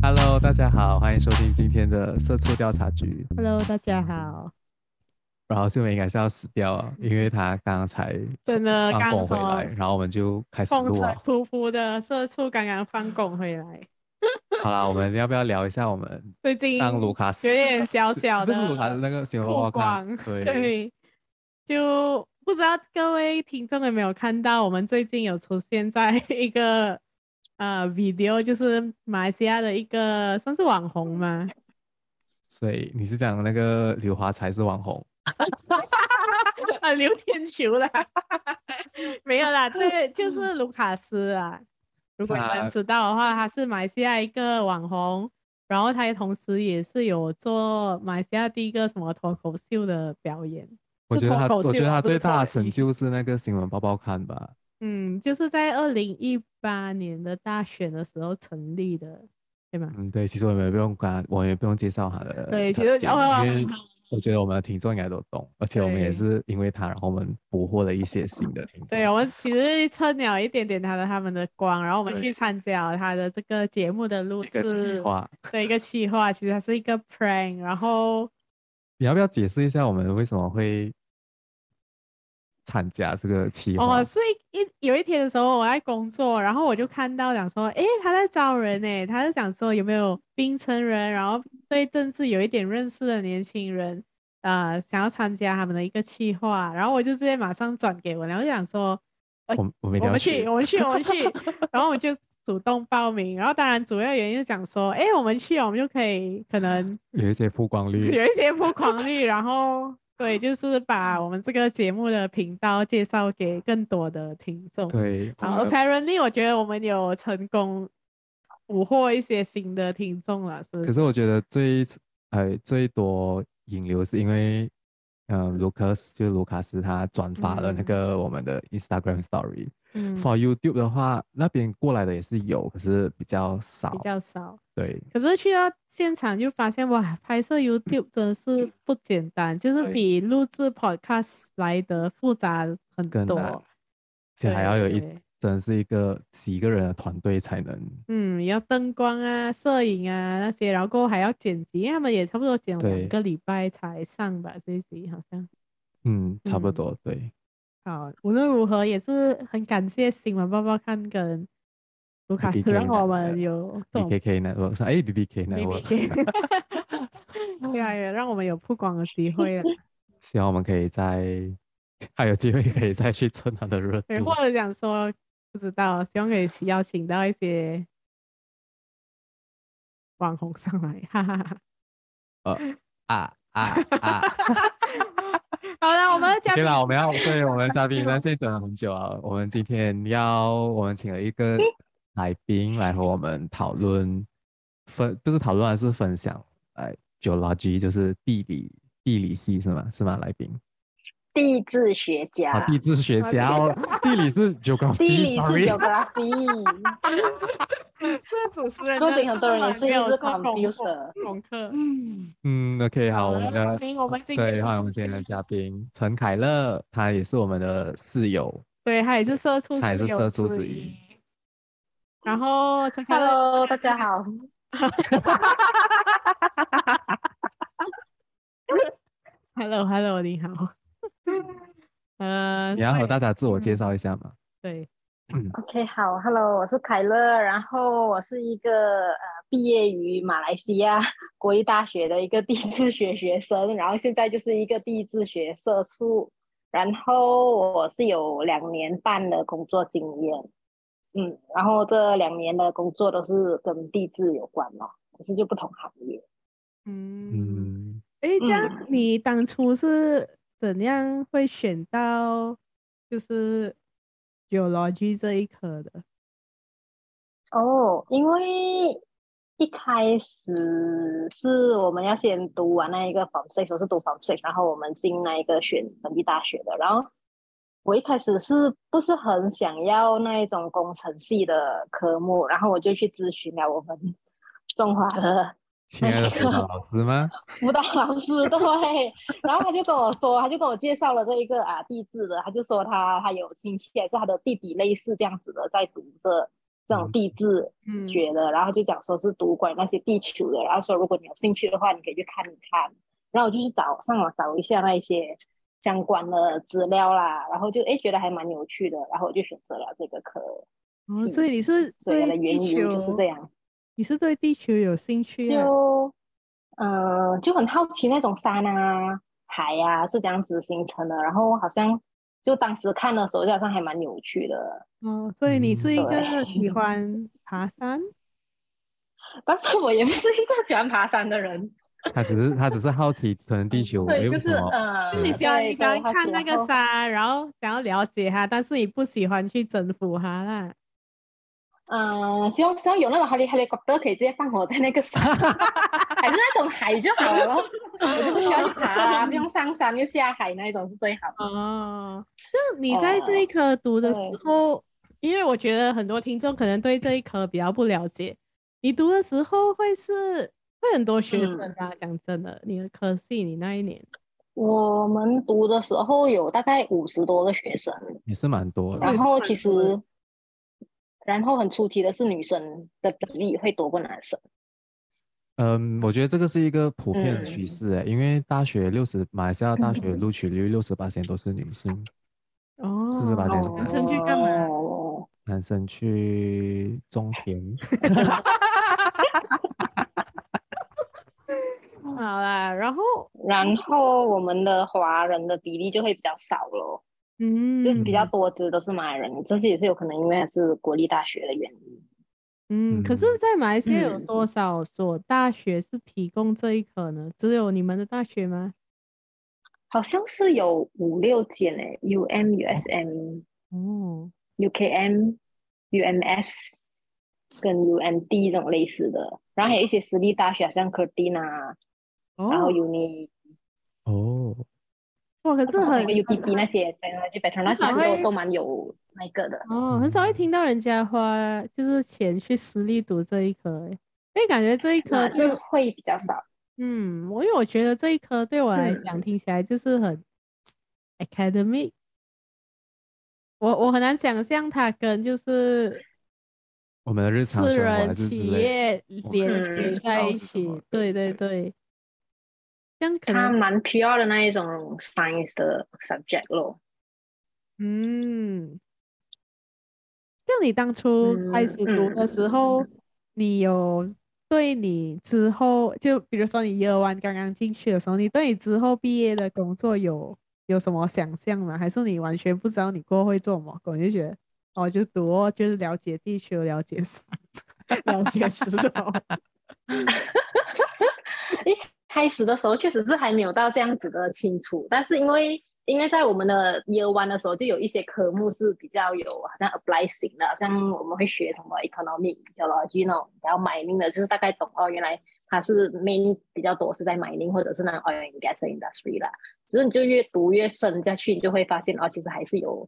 Hello，大家好，欢迎收听今天的社畜调查局。Hello，大家好。然后新闻应该是要死掉了，因为他刚才真的刚放工回来，然后我们就开始录了。风尘仆仆的社畜刚刚放工回来。好啦，我们要不要聊一下我们最近上卢卡斯有点小小的？不是卢卡斯那个新闻曝光，对，就不知道各位听众有没有看到，我们最近有出现在 一个呃 video，就是马来西亚的一个算是网红吗？所以你是讲那个刘华才是网红？啊，刘天球啦，没有啦，这就是卢卡斯啊。如果你们知道的话，他是马来西亚一个网红，然后他同时也是有做马来西亚第一个什么脱口秀的表演。我觉得他，我觉得他最大的成就是那个新闻报报刊吧。嗯，就是在二零一八年的大选的时候成立的，对吗？嗯，对，其实我们也不用管，我们也不用介绍他的。对，其实因为我觉得我们的听众应该都懂，而且我们也是因为他，然后我们捕获了一些新的听众。对，我们其实蹭了一点点他的他们的光，然后我们去参加他的这个节目的录制，对，一个企划，其实它是一个 prank。然后你要不要解释一下我们为什么会参加这个企划？哦，是一一有一天的时候我在工作，然后我就看到讲说，哎，他在招人诶，他就讲说有没有槟城人，然后。对政治有一点认识的年轻人，呃，想要参加他们的一个企划，然后我就直接马上转给我，然后就想说，我我，我们去，我们去，我们去，然后我就主动报名，然后当然主要原因是想说，哎，我们去，我们就可以可能 有一些曝光率，有一些曝光率，然后 对，就是把我们这个节目的频道介绍给更多的听众。对，然后 apparently 我觉得我们有成功。捕获一些新的听众了，是是？可是我觉得最呃最多引流是因为，嗯，卢克斯就是卢卡斯他转发了那个我们的 Instagram Story。嗯。For YouTube 的话，那边过来的也是有，可是比较少。比较少。对。可是去到现场就发现哇，拍摄 YouTube 真的是不简单，就是比录制 Podcast 来的复杂很多。而且还要有一。真的是一个几个人的团队才能，嗯，要灯光啊、摄影啊那些，然后过后还要剪辑，他们也差不多剪两个礼拜才上吧，这一集好像，嗯，差不多，嗯、对。好，无论如何也是很感谢新闻报报看跟卢卡斯让我们有 B K K 呢，我说哎 B B K 呢，我，对啊，也让我们有曝光的机会了。希望我们可以再还有机会可以再去蹭他的热度，或者讲说。不知道，希望可以邀请到一些网红上来，哈哈哈。呃啊啊啊！好了，我们的嘉宾，对了，我们要对我们的嘉宾在这里等了很久啊。我们今天要，我们请了一个来宾来和我们讨论分，不是讨论，而是分享。哎，Geology 就是地理地理系是吗？是吗？来宾。地质学家，地质学家哦，地理是 geography，地理是 geography。这主持人，估计很多人也是一直 computer 功课。嗯，OK，好，我们的对，欢迎我们今天的嘉宾陈凯乐，他也是我们的室友，对，他也是社畜，他也是社畜之一。然后陈凯乐，Hello，大家好。Hello，Hello，你好。呃，你要和大家自我介绍一下吗？对，OK，好，Hello，我是凯乐，然后我是一个呃毕业于马来西亚国立大学的一个地质学学生，然后现在就是一个地质学社畜，然后我是有两年半的工作经验，嗯，然后这两年的工作都是跟地质有关嘛，可是就不同行业。嗯，哎，这样你当初是？怎样会选到就是有逻辑这一科的？哦，因为一开始是我们要先读完那一个 form six，我是读 form six，然后我们进那一个选本地大学的。然后我一开始是不是很想要那一种工程系的科目？然后我就去咨询了我们 中华的亲爱的辅导老师吗？辅导老师对，然后他就跟我说，他就跟我介绍了这一个啊地质的，他就说他他有亲戚还是他的弟弟类似这样子的在读的这种地质学的，嗯、然后就讲说是读关于那些地球的，然后说如果你有兴趣的话，你可以去看一看，然后我就去找上网找一下那一些相关的资料啦，然后就哎觉得还蛮有趣的，然后我就选择了这个课。哦，所以你是所以的原因就是这样。你是对地球有兴趣啊？就，呃，就很好奇那种山啊、海啊是这样子形成的。然后好像就当时看的时候，就好像还蛮有趣的。哦，所以你是一个喜欢爬山？但是我也不是一个喜欢爬山的人。他只是他只是好奇，可能地球对，就是呃，你喜欢你刚看那个山，然后想要了解它，但是你不喜欢去征服它啦。嗯，希望希望有那种哈利哈利哥哥可以直接放我在那个山，还是那种海就好了，我就不需要去爬啦，不用上山又下海那一种是最好的。哦，那你在这一科读的时候，呃、因为我觉得很多听众可能对这一科比较不了解，你读的时候会是会很多学生啊？讲、嗯、真的，你的科系你那一年，我们读的时候有大概五十多个学生，也是蛮多的。然后其实。然后很出奇的是，女生的比例会多过男生。嗯，我觉得这个是一个普遍的趋势因为大学六十马来西亚大学录取率六十八线都是女性，哦，四十八线是男生去干嘛？男生去种田。好啦，然后然后我们的华人的比例就会比较少咯。嗯，就是比较多，这都是马来人，这是也是有可能，因为还是国立大学的原因。嗯，可是，在马来西亚有多少所大学是提供这一科呢？嗯、只有你们的大学吗？好像是有五六间诶，U M U S M，哦，U K M U M S 跟 U M D 这种类似的，然后还有一些私立大学，像 Kurtin 哦、然后 Uni，哦。哇，可是很那个 UTB 那些，对，那些那些都都蛮有那个的。哦，很少会听到人家花就是钱去私立读这一科，诶，因为感觉这一科是会比较少。嗯，我因为我觉得这一科对我来讲听起来就是很 academic，我我很难想象它跟就是我们的日常私人企业连接在一起。对对对。他蛮 pure 的那一种 science 的 subject 咯。嗯，就你当初开始读的时候，嗯嗯、你有对你之后，就比如说你 year one 刚刚进去的时候，你对你之后毕业的工作有有什么想象吗？还是你完全不知道你过后会做什么？我就觉得，哦，就读就是了解地球，了解山，了解石头。开始的时候确实是还没有到这样子的清楚，但是因为因为在我们的 year one 的时候就有一些科目是比较有好像 apply 型的，好像我们会学什么 economic geology 那种，然后 mining 的，就是大概懂哦，原来它是 main 比较多是在 mining 或者是那种 oil and gas industry 啦。只是你就越读越深下去，你就会发现哦，其实还是有。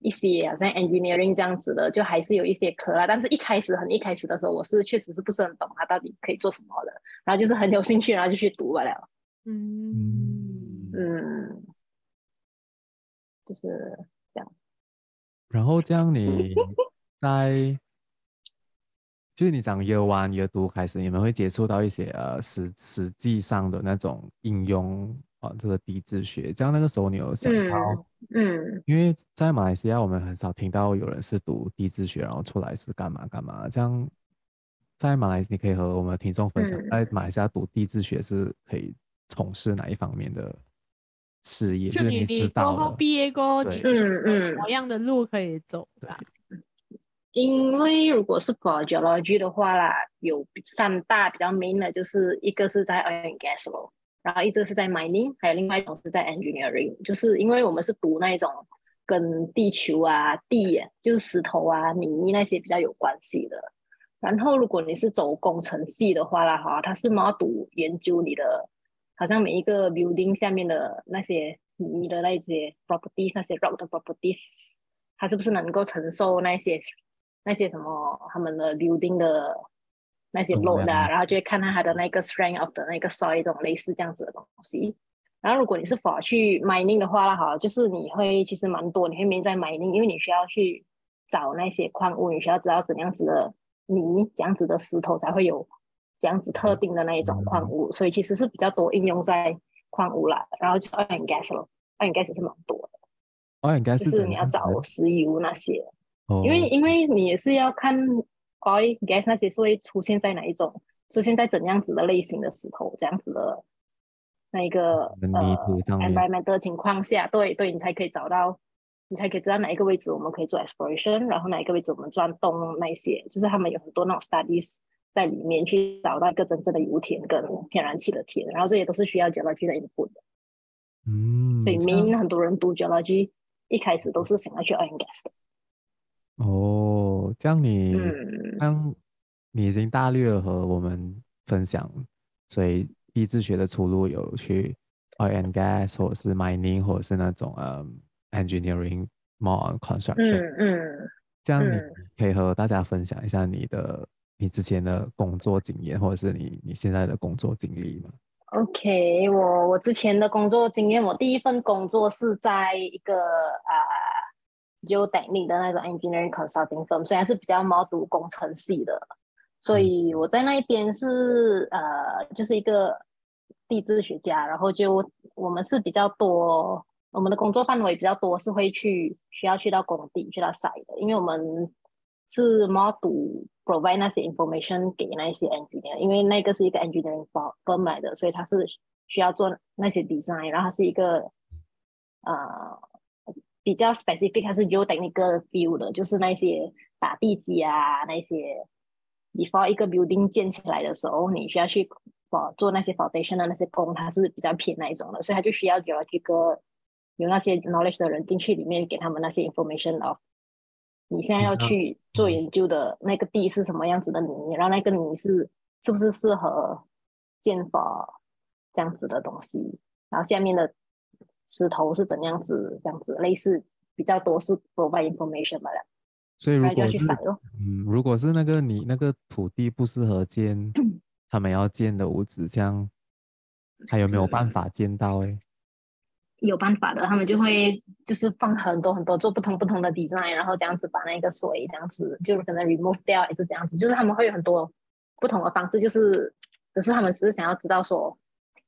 一些好像 engineering 这样子的，就还是有一些科啦。但是一开始很一开始的时候，我是确实是不是很懂它到底可以做什么的。然后就是很有兴趣，然后就去读了。嗯嗯，就是这样。然后这样你在，就是你讲 year one year two 开始，你们会接触到一些呃实实际上的那种应用。啊，这个地质学，这样那个时候你有想到，嗯，嗯，因为在马来西亚我们很少听到有人是读地质学，然后出来是干嘛干嘛。这样在马来西亚，你可以和我们的听众分享，嗯、在马来西亚读地质学是可以从事哪一方面的事业？就你你高后毕业过后，对嗯嗯，什么样的路可以走？对，因为如果是 geology 的话啦，有三大比较 main 的，就是一个是在 oil and gas 咯。然后一直是在 mining，还有另外一种是在 engineering，就是因为我们是读那一种跟地球啊、地，就是石头啊、泥那些比较有关系的。然后如果你是走工程系的话啦，哈，它是要读研究你的，好像每一个 building 下面的那些泥的那些 properties，那些 rock 的 properties，它是不是能够承受那些那些什么他们的 building 的。那些 load 啊，然后就会看到它的那个 strength of 的那个 soil 这种类似这样子的东西。然后如果你是 for 去 mining 的话，哈，就是你会其实蛮多，你会面在 mining，因为你需要去找那些矿物，你需要知道怎样子的泥，怎样子的石头才会有这样子特定的那一种矿物，所以其实是比较多应用在矿物啦。然后就 oil and gas 咯，oil and gas 是蛮多的。oil and gas 就是你要找石油那些，因为因为你也是要看 oil gas 那些是会出现在哪一种，出现在怎样子的类型的石头，这样子的。那一个呃，environment 的情况下，对对，你才可以找到，你才可以知道哪一个位置我们可以做 exploration，然后哪一个位置我们钻洞那些，就是他们有很多那种 studies 在里面去找到一个真正的油田跟天然气的田，然后这些都是需要 geology 的 input 的。嗯，所以 main 很多人读 geology 一开始都是想要去 oil and gas 的。哦，这样你，嗯，当你已经大略和我们分享，所以。地质学的出路有去 oil and gas，或者是 mining，或者是那种呃、um, engineering more on construction。嗯嗯。这样你可以和大家分享一下你的你之前的工作经验，或者是你你现在的工作经历吗？OK，我我之前的工作经验，我第一份工作是在一个啊，geotechnical 的那种 engineering consulting firm，虽然是比较猫读工程系的，所以我在那一边是呃，就是一个。地质学家，然后就我们是比较多，我们的工作范围比较多，是会去需要去到工地去到 site 的，因为我们是 more to provide 那些 information 给那些 engineer，因为那个是一个 engineering firm 来的，所以他是需要做那些 design，然后它是一个呃比较 specific，它是 geotechnical view 的，就是那些打地基啊，那些 before 一个 building 建起来的时候，你需要去。做那些 foundation 的那些工，它是比较偏那一种的，所以它就需要有这个有那些 knowledge 的人进去里面给他们那些 information of 你现在要去做研究的那个地是什么样子的泥，然后那个泥是是不是适合建房这样子的东西，然后下面的石头是怎样子这样子，类似比较多是 provide information 吧。所以如果是嗯，如果是那个你那个土地不适合建。他们要建的屋子，这样还有没有办法建到？哎，有办法的，他们就会就是放很多很多做不同不同的 design，然后这样子把那个水这样子就是可能 remove 掉，还是这样子，就是他们会有很多不同的方式，就是只是他们只是想要知道说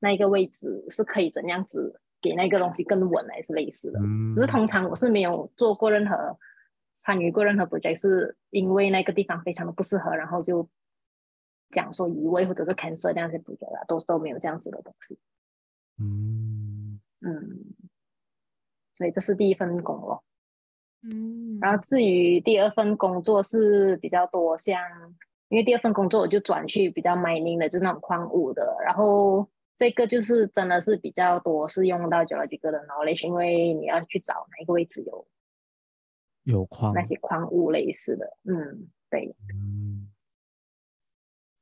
那一个位置是可以怎样子给那个东西更稳，还是类似的。嗯，只是通常我是没有做过任何参与过任何 project，是因为那个地方非常的不适合，然后就。讲说移位或者是 cancel 这样子不觉得，都都没有这样子的东西。嗯嗯，所以这是第一份工作。嗯，然后至于第二份工作是比较多像，因为第二份工作我就转去比较 mining 的，就是那种矿物的。然后这个就是真的是比较多是用到 geological 的 knowledge，因为你要去找哪一个位置有有矿那些矿物类似的。嗯，对。嗯。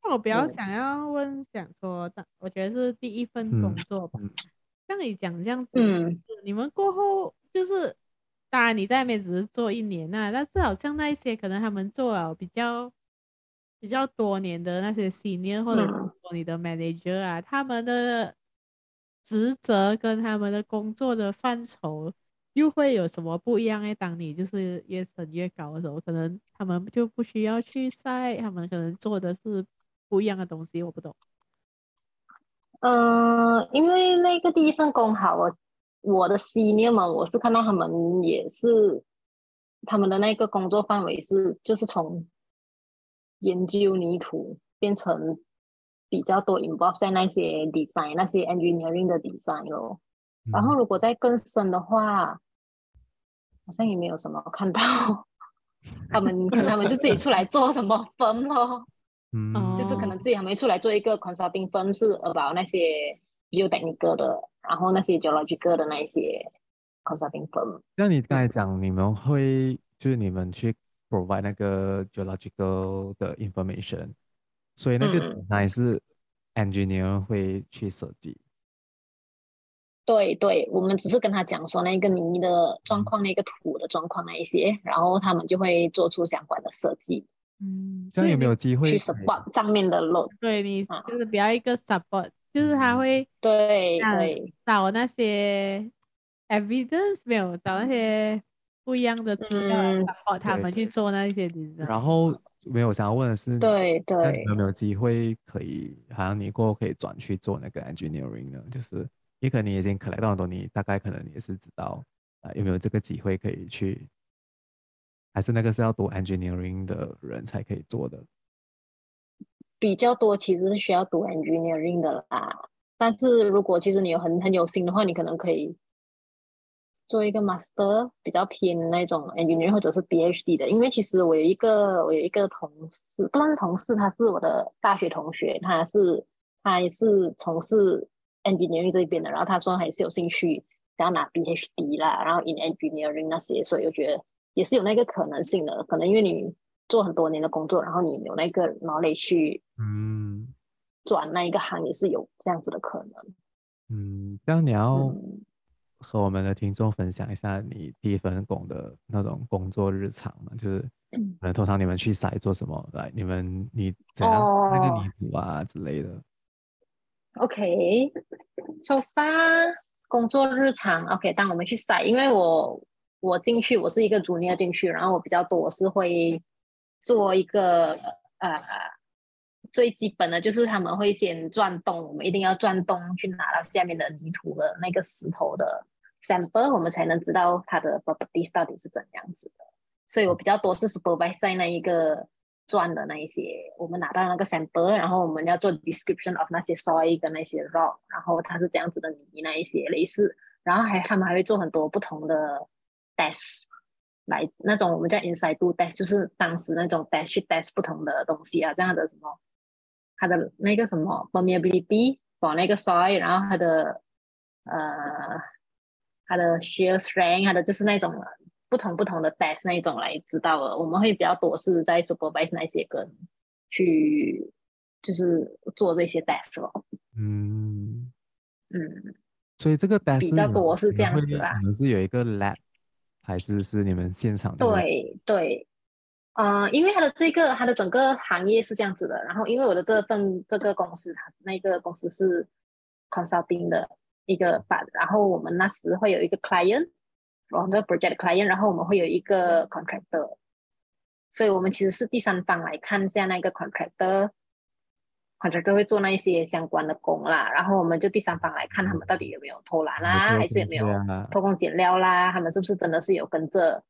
我比较想要问，想说，但我觉得是第一份工作吧。像你讲这样子，嗯，你们过后就是，当然你在那边只是做一年啊，但是好像那一些可能他们做了比较比较多年的那些 senior 或者说你的 manager 啊，他们的职责跟他们的工作的范畴又会有什么不一样？哎，当你就是越升越高的时候，可能他们就不需要去晒，他们可能做的是。不一样的东西，我不懂。嗯、呃，因为那个第一份工好，我我的 senior 们，我是看到他们也是他们的那个工作范围是，就是从研究泥土变成比较多 involve 在那些 design 那些 engineering 的 design 咯。嗯、然后如果再更深的话，好像也没有什么看到 他们，可能他们就自己出来做什么分咯。嗯，就是可能自己还没出来做一个 consulting firm，是 about 那些 geotechnical 的，然后那些 geological 的那一些 consulting firm。那你刚才讲，你们会就是你们去 provide 那个 geological 的 information，所以那个 design 是 engineer 会去设计。嗯、对对，我们只是跟他讲说那个泥的状况、那个土的状况那一些，然后他们就会做出相关的设计。嗯，这样有没有机会去 support 上面的 load？对你啊就是比较一个 support，、就是他会对啊对找那些 evidence 没有找那些不一样的资料来嗯 support 他们去做那些 design。然后没有想要问的是，对对那你有没有机会可以，好像你过后可以转去做那个 engineering 呢？就是，也可能你已经 collect 到很多，你大概可能也是知道，啊、有没有这个机会可以去，还是那个是要读 engineering 的人才可以做的？比较多其实是需要读 engineering 的啦，但是如果其实你有很很有心的话，你可能可以做一个 master 比较偏那种 engineering 或者是 PhD 的，因为其实我有一个我有一个同事，不算是同事，他是我的大学同学，他是他也是从事 engineering 这边的，然后他说还是有兴趣想要拿 PhD 啦，然后 in engineering 那些，所以我觉得也是有那个可能性的，可能因为你做很多年的工作，然后你有那个 knowledge 去嗯。转那一个行，也是有这样子的可能。嗯，这样你要嗯和我们的听众分享一下你第一份工的那种工作日常嘛？就是嗯可能通常你们去筛做什么？来，你们你怎样、哦那个泥土啊之类的？OK，so far 工作日常 OK，当我们去筛，因为我我进去我是一个 junior 进去，然后我比较多我是会做一个呃最基本的就是他们会先转动，我们一定要转动去拿到下面的泥土的那个石头的 sample，我们才能知道它的 properties 到底是怎样子的。所以我比较多是 supervise 那一个转的那一些，我们拿到那个 sample，然后我们要做 description of 那些 soil 跟那些 rock，然后它是这样子的泥那一些类似，然后还他们还会做很多不同的 test。来那种我们叫 in situ test，就是当时那种 test 去 test 不同的东西啊，这样的什么，它的那个什么 permeability for 那个 soil，然后它的呃它的 shear strength，它的就是那种不同不同的 test 那一种来知道了。我们会比较多是在 supervise 那些跟去就是做这些 test 咯。嗯，嗯，所以这个 test 比较多是这样子啦你们是有一个 lab，还是是你们现场的？对对，呃，因为它的这个它的整个行业是这样子的，然后因为我的这份这个公司，它那个公司是 consulting 的一个 part，然后我们那时会有一个 client，然后这个 project client，然后我们会有一个 contractor，所以我们其实是第三方来看一下那个 contractor。contractor 会做那一些相关的工啦，然后我们就第三方来看他们到底有没有偷懒啦，还是有没有啊？偷工减料啦，他们是不是真的是有跟着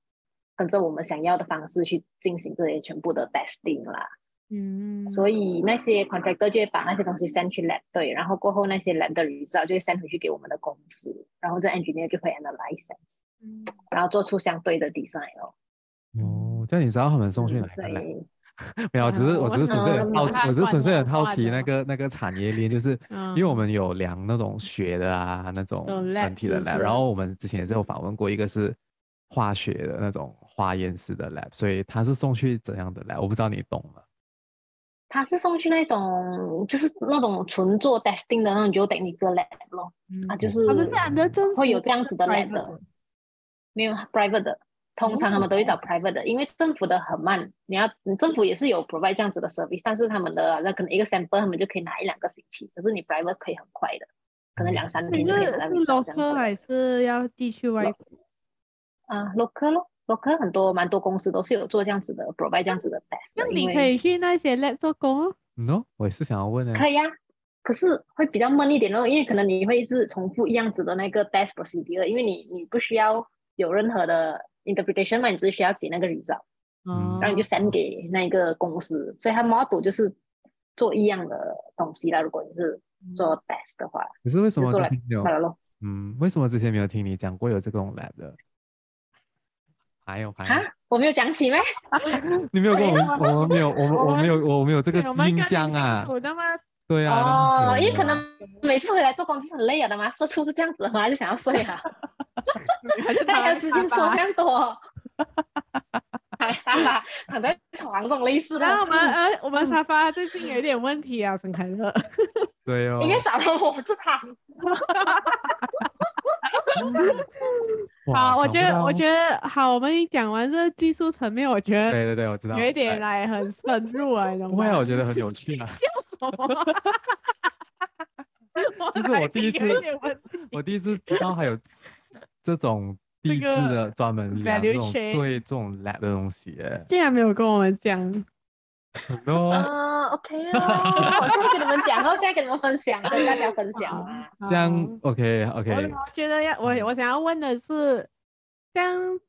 跟着我们想要的方式去进行这些全部的 testing 啦？嗯，所以那些 contractor 就会把那些东西 send 去 lab 对，然后过后那些 lab 的 result 就会 send 回去给我们的公司，然后这 engineer 就会 analyze，嗯然后做出相对的 design 哦。哦，这样你知道他们送去哪个嗯 lab？没有，只是我只是纯粹很好奇，嗯我只是纯粹很好奇嗯那个那个产业链，就是因为我们有量那种血的啊，那种身体的是不 lab，然后我们之前也是有访问过一个是化学的那种化验室的 lab，所以他是送去怎样的 lab？我不知道你懂吗？他是送去那种就是那种纯做 testing 的那种 geotechnical lab 咯，嗯啊，就是他们是 under 政府会有这样子的是 lab 的，没有 private 的，通常他们都会找 private 的，因为政府的很慢，你要你政府也是有 provide 这样子的 service，但是他们的那可能一个 sample 他们就可以拿一两个星期，可是你 private 可以很快的，可能两三你天就可以拿到是 local。还是要地区外？啊，local 咯，local 很多蛮多公司都是有做这样子的 provide 这样子的 test 的。那你可以去那些 lab 做工哦。嗯哦，我也是想要问的。可以啊，可是会比较闷一点咯，因为可能你会一直重复一样子的那个 test procedure，因为你你不需要有任何的 interpretation 嘛，你只需要给那个 result，嗯然后你就 send 给那个公司，所以它 model 就是做一样的东西啦。如果你是做 test 的话，可是为什么没有。嗯，为什么之前没有听你讲过有这种 lab 的？还有还有啊，我没有讲起吗？你没有跟我们，我们没有，我们我没有，我没有这个对我们印象啊？对啊，哦，那因为可能每次回来做工是很累了的嘛，社畜是这样子，回来就想要睡啊，还是 那个时间说他这样多，躺躺吧，躺在床这种类似的。然后我们呃，我们沙发最近有点问题啊，陈凯乐。对哦因，为少了我就躺。哇，好，我觉得我觉得好，我们一讲完这个技术层面，我觉得对对对，我知道有一点来很深入啊，你懂吗？不会啊，我觉得很有趣啊。笑什么？就是我第一次，我第一次知道还有这种 地质的专门量这种对这种 lab 的东西，竟然没有跟我们讲。嗯，OK 哦，我现在跟你们讲哦，现在跟你们分享，跟大家分享啊。这样 OK OK。我觉得要我我想要问的是，这样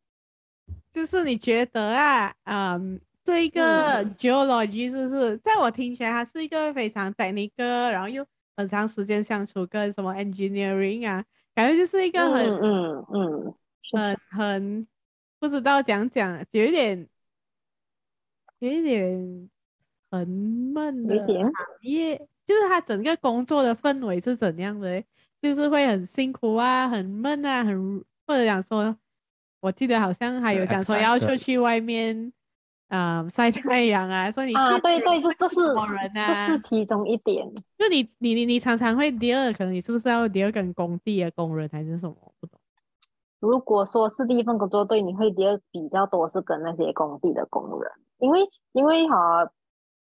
就是你觉得啊，嗯，这一个 geology 是不是在我听起来，它是一个非常 technical，然后又很长时间相处，跟什么 engineering 啊，感觉就是一个很嗯嗯很很不知道讲讲，有一点有一点。很闷的行业，就是他整个工作的氛围是怎样的？就是会很辛苦啊，很闷啊，很或者讲说，我记得好像还有讲说要出去外面，嗯，晒太阳啊。所以你啊，对对，这这是人啊，这是其中一点。就你你你你常常会第二，可能你是不是要第二跟工地的工人还是什么？不懂。如果说是第一份工作，对，你会第二比较多是跟那些工地的工人，因为因为哈。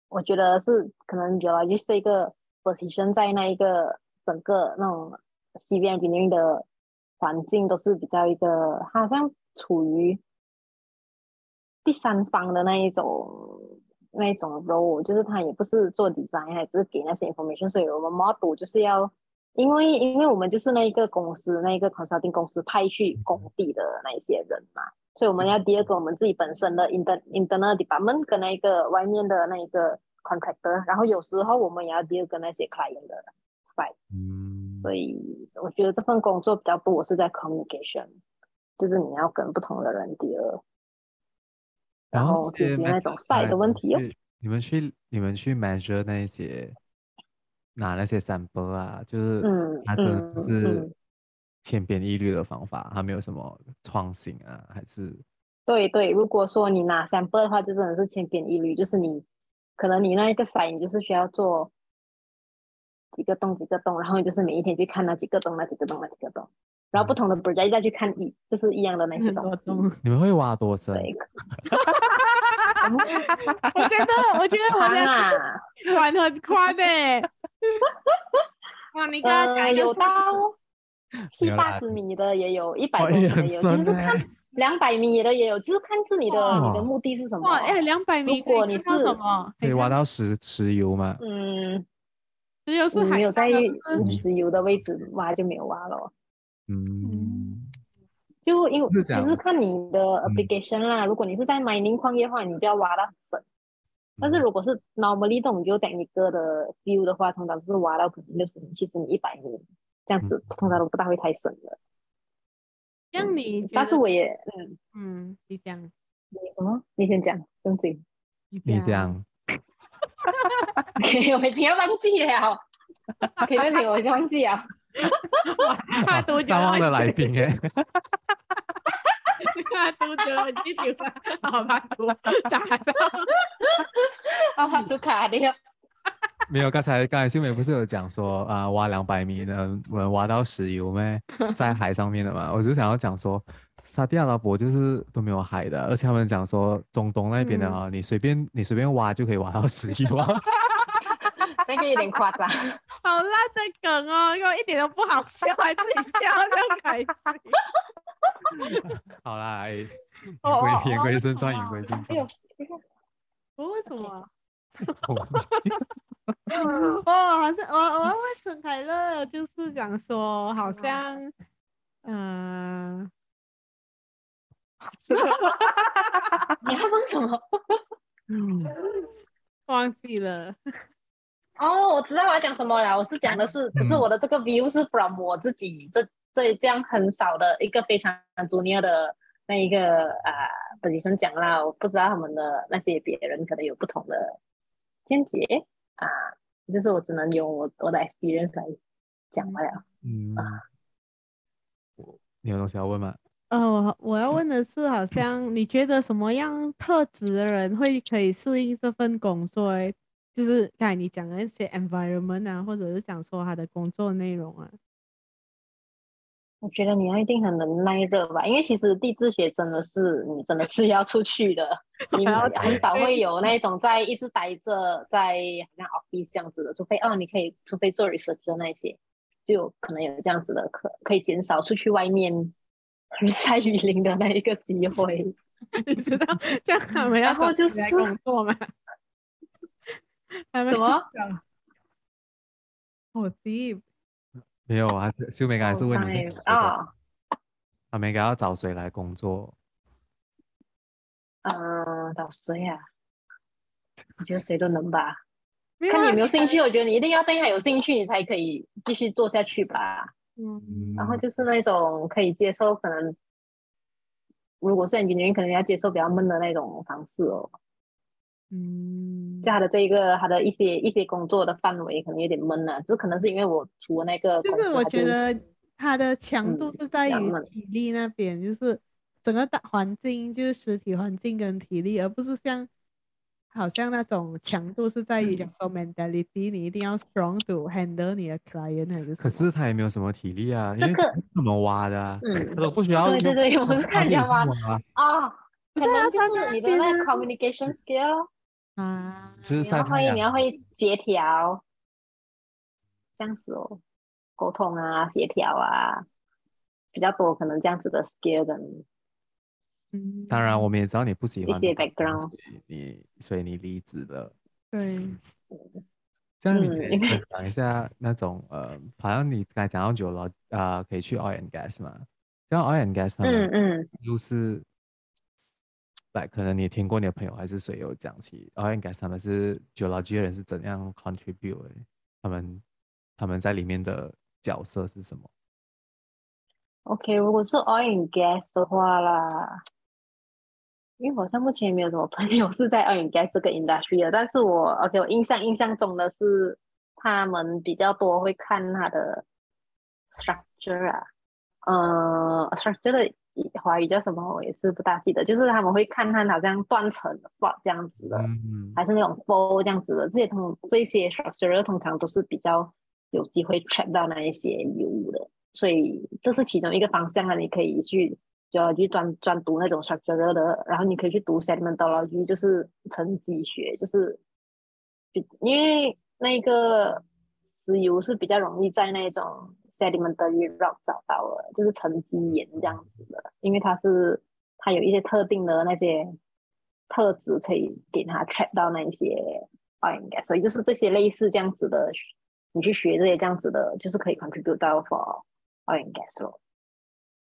我觉得是可能主要就是一个 position 在那一个整个那种 C B A 里面的环境都是比较一个，好像处于第三方的那一种那一种 role，就是他也不是做 design，还是给那些 information，所以我们 model 就是要，因为因为我们就是那一个公司那一个 consulting 公司派去工地的那一些人嘛。所以我们要第二个，我们自己本身的 inter internal department 跟那一个外面的那一个 contractor，然后有时候我们也要第二个那些 client 的 side。嗯。所以我觉得这份工作比较多是在 communication，就是你要跟不同的人第二，然后解决那种 side 的问题哦。你们去你们去 measure 那些拿那些 sample 啊，就是嗯，它真的是。千篇一律的方法，它没有什么创新啊？还是？对对，如果说你拿 sample 的话，就真的是千篇一律，就是你可能你那一个 site 你就是需要做几个洞几个洞，然后你就是每一天去看那几个洞那几个洞那几个洞，然后不同的 project 再去看一就是一样的那些东西。你们会挖多深？我觉得我觉 得我的玩很宽的。哇，你刚刚讲有到。七八十米的也有，一百米的也有，其实是看两百米的也有，其实看是你的你的目的是什么。哎，两百米，如果你是什么，可以挖到石石油吗？嗯，石油是没有在石油的位置挖就没有挖了。嗯，就因为其实看你的 application 啦，如果你是在 mining 矿业的话，你就要挖到很深。但是如果是 normally 这种就 technical 的 view 的话，通常是挖到可能六十米、七十米、一百米。这样子通常都不大会太深的。像你，但是我也，嗯嗯，你讲，你什么？你先讲，正经。你讲。OK，我已经要忘记了。OK，正经，我已经忘记了。怕多久？难忘的来宾耶。怕多久？你记住了？好吧多打到。好怕多卡掉。没有，刚才刚才秀美不是有讲说啊、呃，挖两百米能能挖到石油咩？在海上面的嘛。我只是想要讲说，沙地阿拉伯就是都没有海的，而且他们讲说中东那边的啊，嗯、你随便你随便挖就可以挖到石油啊。那个有点夸张。好烂的梗哦，因为一点都不好笑，还自己笑得开心。好啦，言归正传，言归正传。我为什么？哦，好像我我要问陈凯乐，就是讲说，好像，嗯，你要问什么？嗯，忘记了。哦，我知道我要讲什么了。我是讲的是，只是我的这个 view 是 from 我自己这这这样很少的一个非常 junior 的那一个啊，本身讲啦，我不知道他们的那些别人可能有不同的见解。啊，就是我只能用我我的 experience 来讲不了。嗯啊，你有东西要问吗？呃，我我要问的是，好像你觉得什么样特质的人会可以适应这份工作？就是刚才你讲的那些 environment 啊，或者是讲说他的工作内容啊。我觉得你要一定很能耐热吧，因为其实地质学真的是你真的是要出去的，你很少会有那种在一直待着在好像 office 这样子的，除非哦你可以，除非做 research 的那些，就有可能有这样子的可可以减少出去外面日 晒雨淋的那一个机会。你知道这样我们要后就是工作吗？什么？好 deep。没有啊，秀美刚才是问你啊，他们应该要找谁来工作？嗯，找谁呀？我觉得谁都能吧，看你有没有兴趣。我觉得你一定要对他有兴趣，你才可以继续做下去吧。嗯，然后就是那种可以接受，可能如果是 engineering，可能要接受比较闷的那种方式哦。嗯，就他的这一个，他的一些一些工作的范围可能有点闷了，只是可能是因为我除了那个，就是我觉得他的强度是在于体力那边，嗯、就是整个大环境，就是实体环境跟体力，而不是像好像那种强度是在于讲说 mentality，你一定要 strong to handle 你的 client 还是？可是他也没有什么体力啊，这个怎么挖的、啊？嗯，他都不需要。对对对，我是看人家挖啊，可能就是你的那个 communication skill。啊，就是你要会，你要会协调，这样子哦，沟通啊，协调啊，比较多可能这样子的 skill 的。嗯，当然我们也知道你不喜欢一些 background，你所以你离职了。对，这样你可以 分享一下那种、嗯、呃，好像你刚才讲到久了啊、呃，可以去 oil and gas 嘛？像 oil and gas，嗯嗯，就是。来，可能你听过你的朋友还是谁有讲起，oil and gas 他们是 geology 的人是怎样 contribute？他们他们在里面的角色是什么？OK，如果是 oil and gas 的话啦，因为好像目前没有什么朋友是在 oil and gas 这个 industry 的，但是我 OK，我印象印象中的是他们比较多会看它的 structure 啊，呃，structure 的。华语叫什么？我也是不大记得。就是他们会看看好像断层的话这样子的，嗯、还是那种 fold 这样子的。这些通这些 structure 通常都是比较有机会 track 到那一些油的，所以这是其中一个方向啊。你可以去就要去专专读那种 structure 的，然后你可以去读 sedimentology，就是沉积学，就是因为那个石油是比较容易在那种。Sedimentary rock 找到了，就是沉积岩这样子的，因为它是它有一些特定的那些特质，可以给它 track 到那一些 oil and gas，所以就是这些类似这样子的，你去学这些这样子的，就是可以 contribute 到 for oil and gas 咯。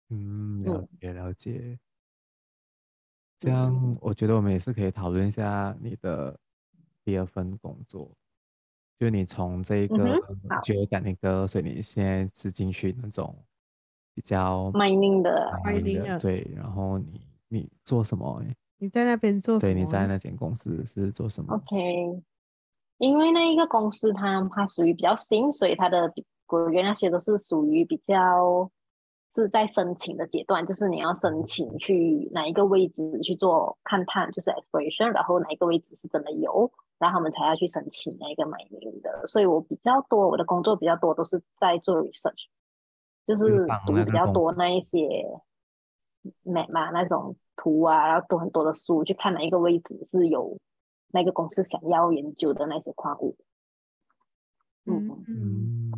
嗯，了解了解。这样我觉得我们也是可以讨论一下你的第二份工作。就你从这个就感那个，所以你现在是进去那种比较 mining 的 mining 的，对。然后你你做什么？你在那边做什么？对，你在那间公司是做什么？OK，因为那一个公司它它属于比较新，所以它的果园那些都是属于比较是在申请的阶段，就是你要申请去哪一个位置去做勘探，就是 exploration，然后哪一个位置是真的有。然后他们才要去申请那个 mining 的，所以我比较多，我的工作比较多都是在做 research，就是读比较多那一些 map 嘛，那种图啊，然后读很多的书，去看哪一个位置是有那个公司想要研究的那些矿物。嗯嗯，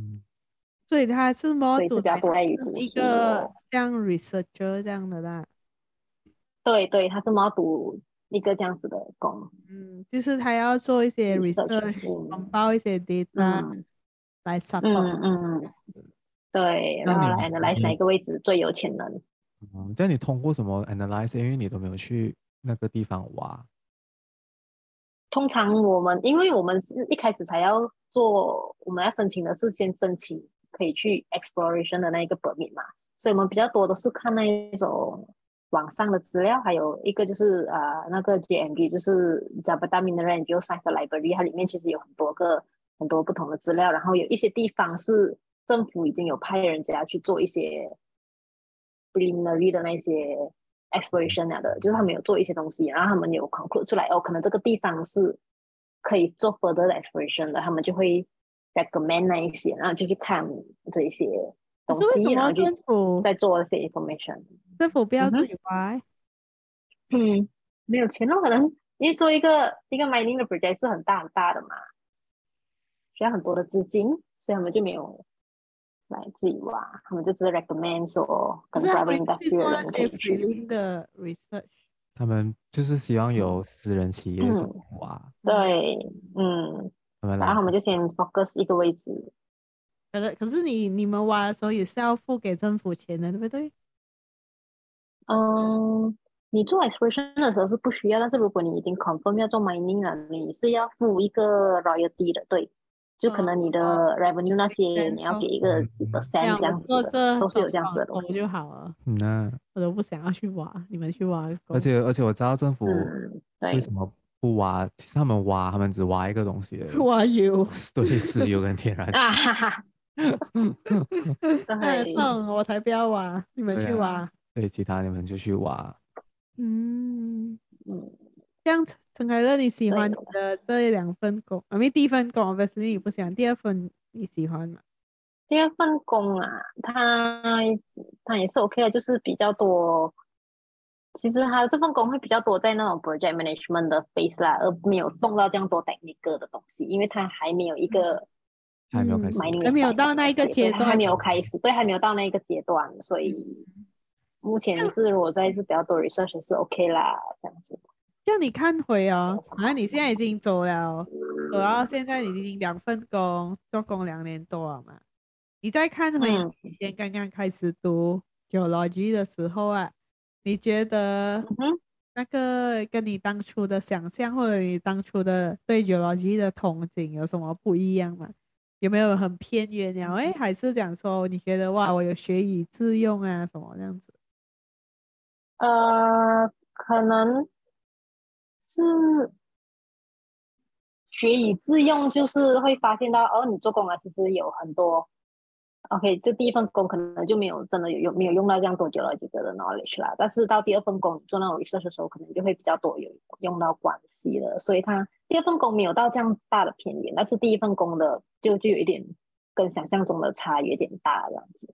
所以他是么？所以是比较多在于读一个像 researcher 这样的啦。对对，他是么读。一个这样子的工，嗯，就是他要做一些 research，报、嗯、一些 data、嗯、来 support，嗯嗯，对，然后来 analyze 哪一个位置最有潜能。嗯，这样你通过什么 analyze？因为你都没有去那个地方挖。通常我们，因为我们是一开始才要做，我们要申请的是先申请可以去 exploration 的那一个 permit 嘛，所以我们比较多都是看那一种。网上的资料，还有一个就是呃那个 JMB，就是 Jabatan Mineral and Geoscience Library，它里面其实有很多个很多不同的资料，然后有一些地方是政府已经有派人家去做一些 preliminary 的那些 exploration 的，就是他们有做一些东西，然后他们有 conclude 出来哦，可能这个地方是可以做 further exploration 的，他们就会 recommend 那一些，然后就去看这一些东西，然后政府在做一些 information。政府不要自己挖？嗯，没有钱了，可能因为做一个一个 mining 的 project 是很大很大的嘛，需要很多的资金，所以他们就没有来自己挖，他们就只是 recommend 说跟 private industry 的人可以去的 research。他们就是希望有私人企业去挖。对，嗯。然后我们就先 focus 一个位置。可是可是你你们挖的时候也是要付给政府钱的，对不对？嗯，你做 exploration 的时候是不需要，但是如果你已经 confirm 要做 mining 了，你是要付一个 royalty 的，对，就可能你的 revenue 那些你要给一个几 percent 这样子的，都是有这样子的东西就好了。那我都不想要去挖，你们去挖。而且而且我知道政府为什么。不挖，其实他们挖，他们只挖一个东西的，挖油，对，石油跟天然气。啊哈哈，太痛，我才不要挖，你们去挖。对，其他你们就去挖。嗯嗯，这样陈凯乐，你喜欢你的这两份工？因为第一份工，obviously 你不喜欢，第二份你喜欢吗？第二份工啊，他他也是 OK 的，就是比较多。其实他的这份工会比较多在那种 project management 的 phase 啦，而没有动到这样多 technical 的东西，因为他还没有一个还没有开始，还没有到那一个阶段，还没有开始，对，还没有到那一个阶段，所以目前是如果在是比较多 research 是 OK 啦，这样子。叫你看回哦，好像你现在已经走了，走到现在你已经两份工，做工两年多了嘛，你再看回以前刚刚开始读 geology 的时候啊。你觉得那个跟你当初的想象，或者你当初的对 geology 的憧憬有什么不一样吗？有没有很偏远呀？哎，还是讲说你觉得哇，我有学以致用啊，什么这样子？呃，可能是学以致用，就是会发现到哦，你做工啊，其实有很多。OK，这第一份工可能就没有真的有用，没有用到这样多久了几个的 knowledge 啦。但是到第二份工做那种 research 的时候，可能就会比较多有用到关系了。所以他第二份工没有到这样大的偏远，但是第一份工的就就有一点跟想象中的差有点大这样子。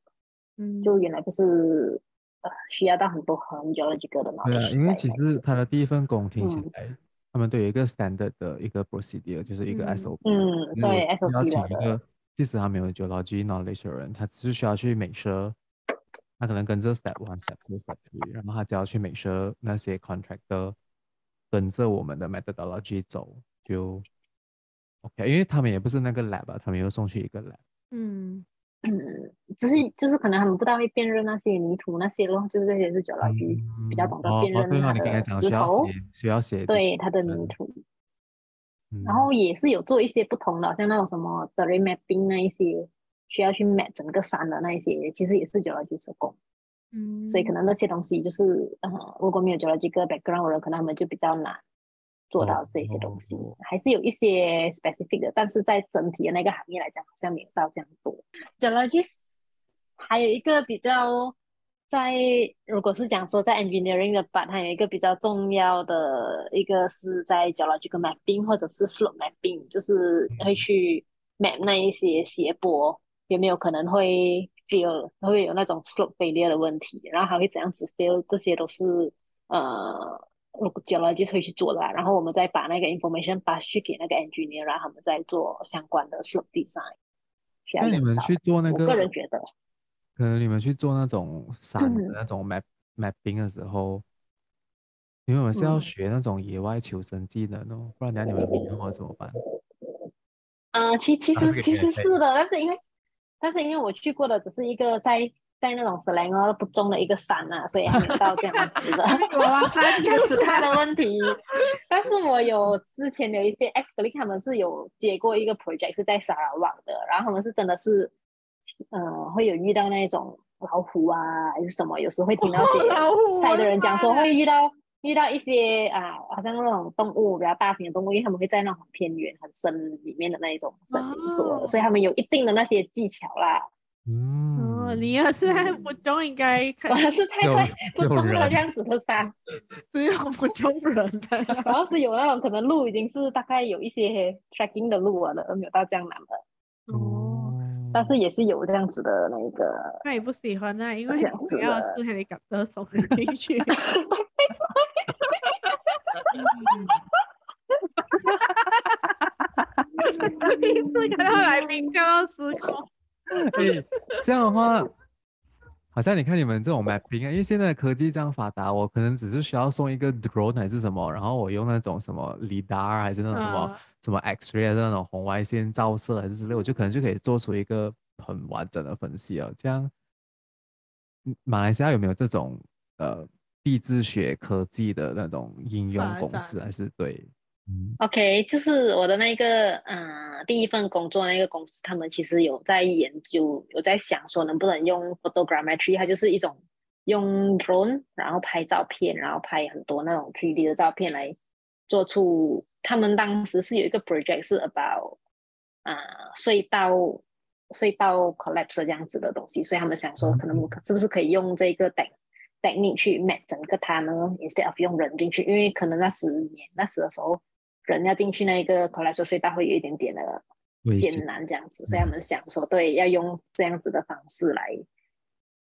嗯，就原来不是呃需要到很多很久的几个的 knowledge。对啊，因为其实他的第一份工听起来，嗯、他们都有一个 standard 的一个 procedure，就是一个 SOP。嗯，对 SOP 的。即使他没有 geology knowledge 的人，他只是需要去 make sure，他可能跟着 step one、step two、step three，然后他只要去 make sure 那些 contractor 跟着我们的 methodology 走就 OK，因为他们也不是那个 lab 啊，他们又送去一个 lab。嗯嗯，只是就是可能他们不大会辨认那些泥土那些咯，就是这些是 geology、嗯、比较懂得辨认它的石头，需要写对它的泥土。然后也是有做一些不同的，像那种什么 terrain mapping 那一些，需要去 map 整个山的那一些，其实也是 geology 工。嗯，所以可能那些东西就是，呃，如果没有 geology background 的人，可能他们就比较难做到这些东西。哦哦、还是有一些 specific 的，但是在整体的那个行业来讲，好像没有到这样多。geology 还有一个比较。在如果是讲说在 engineering 的 part，它有一个比较重要的一个是在 geological mapping 或者是 slope mapping，就是会去 map 那一些斜坡有没有可能会 fail，会有那种 slope failure 的问题，然后还会怎样子 fail，这些都是呃 geologist 会去做的。然后我们再把那个 information pass 去给那个 engineer，然后他们再做相关的 slope design。那你们去做那个？我个人觉得。可能你们去做那种山的那种 map、嗯、mapping 的时候，你们是要学那种野外求生技能哦，不然等下你们迷路怎么办？嗯、呃，其其实其实是的，但是因为但是因为我去过的只是一个在在那种 Selangor 不中的一个山啊，所以还没到这样子的 这样子他的问题。但是我有之前有一些 ex-colleague 他们是有接过一个 project 是在 Sarawak 的，然后他们是真的是。呃，会有遇到那种老虎啊，还是什么？有时会听到些 赛的人讲说会遇到遇到一些啊，好像那种动物比较大型的动物，因为他们会在那种偏远、很深里面的那一种森林做的，所以他们有一定的那些技巧啦。嗯，你要是在不中，应该 我是太太不中了这样子的山，只有不中人的，主要是有那种可能路已经是大概有一些 trekking 的路了，而没有到这样难的。哦。但是也是有这样子的那个。那也不喜欢啊，因为这样子不要是还得搞歌手进去。第一次看到来宾就要失控。哎，这样的话，好像你看你们这种 mapping 啊，因为现在科技这样发达，我可能只是需要送一个 drone 还是什么，然后我用那种什么 lidar 还是那种什么、嗯、什么 X-ray 的那种红外线照射还是之类，我就可能就可以做出一个很完整的分析啊。这样，马来西亚有没有这种呃地质学科技的那种应用公司？还是对？OK，就是我的那个，嗯、呃，第一份工作那个公司，他们其实有在研究，有在想说能不能用 photogrammetry，它就是一种用 drone 然后拍照片，然后拍很多那种 3D 的照片来做出。他们当时是有一个 project 是 about 啊、呃、隧道隧道 collapse 这样子的东西，所以他们想说，可能是不是可以用这个 tech technique 去 map 整个它呢？instead of 用人进去，因为可能那十年那时的时候。人要进去那一个 collapse 隧道会有一点点的艰难，这样子，所以他们想说，对，要用这样子的方式来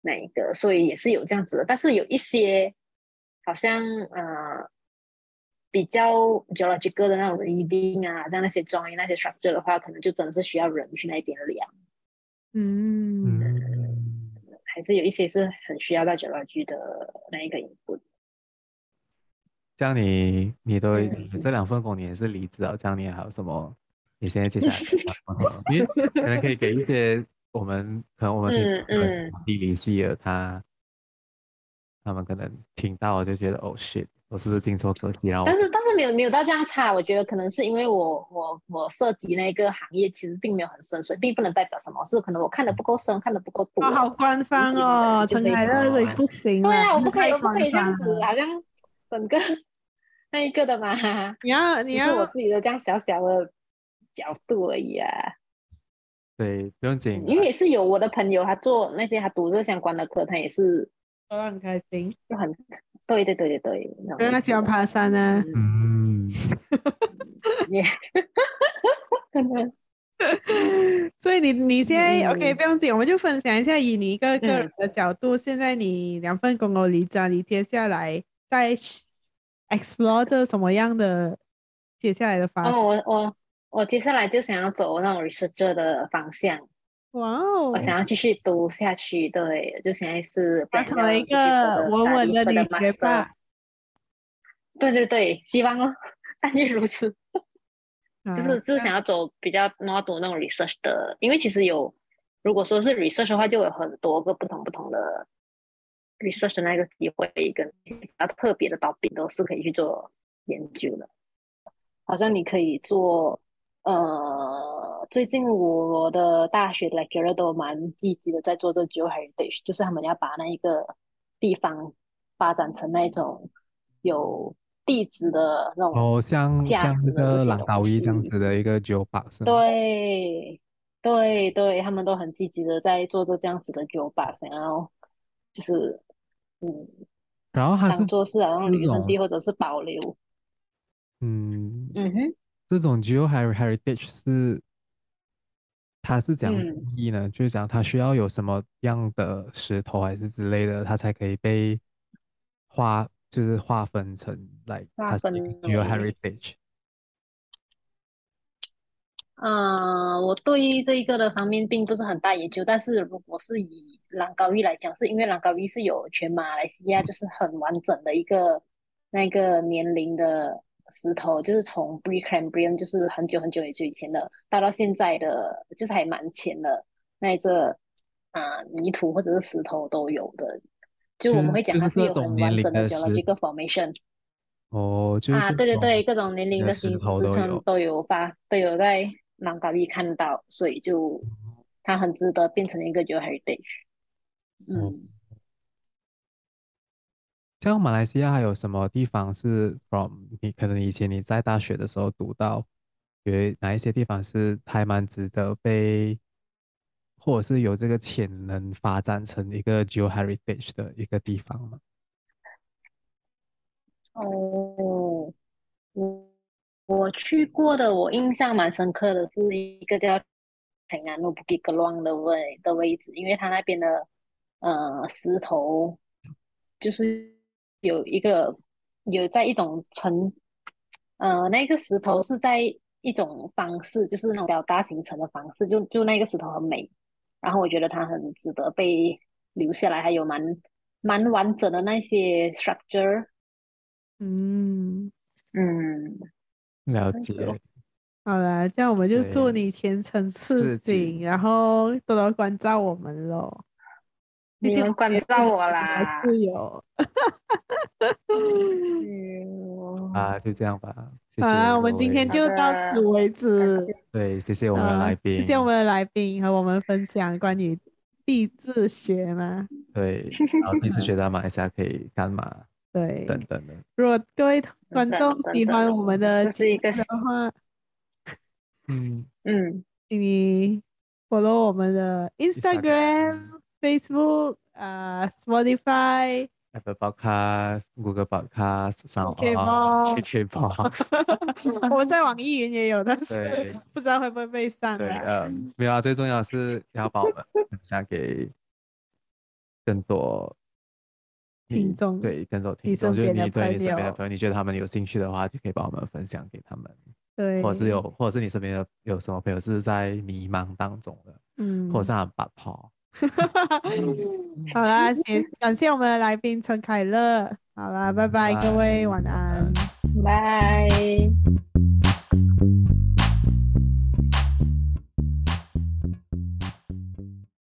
那一个，所以也是有这样子的。但是有一些好像呃比较 geological 的那种 reading 啊，像那些 join 那些 structure 的话，可能就真的是需要人去那边量。嗯，嗯，还是有一些是很需要到 geology 的那一个 input。这样你你都、嗯、你这两份工你也是离职了，这样你还有什么？你现在接下来，因为可能可以给一些我们可能我们嗯嗯地理系的他他们可能听到就觉得哦 shit，我是不是进错科技了？但是但是没有没有到这样差，我觉得可能是因为我我我涉及那个行业其实并没有很深，所以并不能代表什么，是可能我看的不够深，看的不够多。哦，好官方哦，陈凯乐不行，对啊，我不可以我不可以这样子，好像。整个那一个的嘛，你要你要我自己的这样小小的角度而已啊。对，不用紧，因为也是有我的朋友，他做那些他读这相关的课，他也是都很开心，就很对对对对对。因为他喜欢爬山呢。嗯。耶。可能。所以你你现在、嗯、OK 不用紧，我们就分享一下，以你一个个人的角度，嗯、现在你两份工作离家，你接下来。在 explore 这什么样的接下来的发展？哦，我我我接下来就想要走那种 researcher 的方向。哇哦！我想要继续读下去，对，就现在是成了一个稳稳的女学霸。对对对，希望哦，但愿如此。就是就是想要走比较 model 那种 research 的，因为其实有，如果说是 research 的话，就有很多个不同不同的。Research 的那个机会跟比较特别的导品都是可以去做研究的，好像你可以做，呃，最近我的大学 lecturer 都蛮积极的在做这个 geoheritage，就是他们要把那一个地方发展成那种有地质的那种哦，像像这个朗高医这样子的一个 geopark 对对对，他们都很积极的在做这这样子的 geopark，想要就是。嗯，然后还是做事啊，然后留存地或者是保留。嗯嗯哼，这种 geoheritage 是，它是讲意义呢？嗯、就是讲它需要有什么样的石头还是之类的，它才可以被划，就是划分成来划分 geoheritage。嗯，我对这一个的方面并不是很大研究，但是如果是以朗高玉来讲，是因为朗高玉是有全马来西亚就是很完整的一个那个年龄的石头，就是从 Precambrian 就是很久很久很久以前的，到到现在的就是还蛮浅的那一个啊泥土或者是石头都有的，就我们会讲它是有很完整的 geological formation。哦，就啊，对对对，各种年龄的形石层都有发都有在。让高一看到，所以就它很值得变成一个 geoheritage。嗯，像马来西亚还有什么地方是 from 你可能以前你在大学的时候读到，有哪一些地方是还蛮值得被，或者是有这个潜能发展成一个 geoheritage 的一个地方吗？哦，嗯。我去过的，我印象蛮深刻的是一个叫平安路 Bukit Kelong 的位的位置，因为它那边的呃石头就是有一个有在一种层，呃，那个石头是在一种方式，就是那种表达形成的方式，就就那个石头很美，然后我觉得它很值得被留下来，还有蛮蛮完整的那些 structure，嗯。嗯，了解。好了，这样我们就祝你前程似锦，然后多多关照我们喽。你们关照我啦，是有。啊，就这样吧。好了，我们今天就到此为止。对，谢谢我们的来宾，谢谢我们的来宾和我们分享关于地质学嘛。对，然后地质学在马来西亚可以干嘛？对，等等的。如果各位观众喜欢我们的是一个的话，嗯嗯，请你 follow 我们的 Instagram、Facebook、啊 Spotify、Apple Podcast、Google Podcast、KKBOX，我们在网易云也有，但是不知道会不会被上。对，嗯，没有啊，最重要的是要把我们分享给更多听众，对，跟着听众，就是你对你身边的朋友，你觉得他们有兴趣的话，就可以把我们分享给他们。对，或者是有，或者是你身边的有什么朋友是在迷茫当中的，嗯，或者是很拔炮。好啦，先感谢我们的来宾陈凯乐。好啦，拜拜，各位晚安，拜。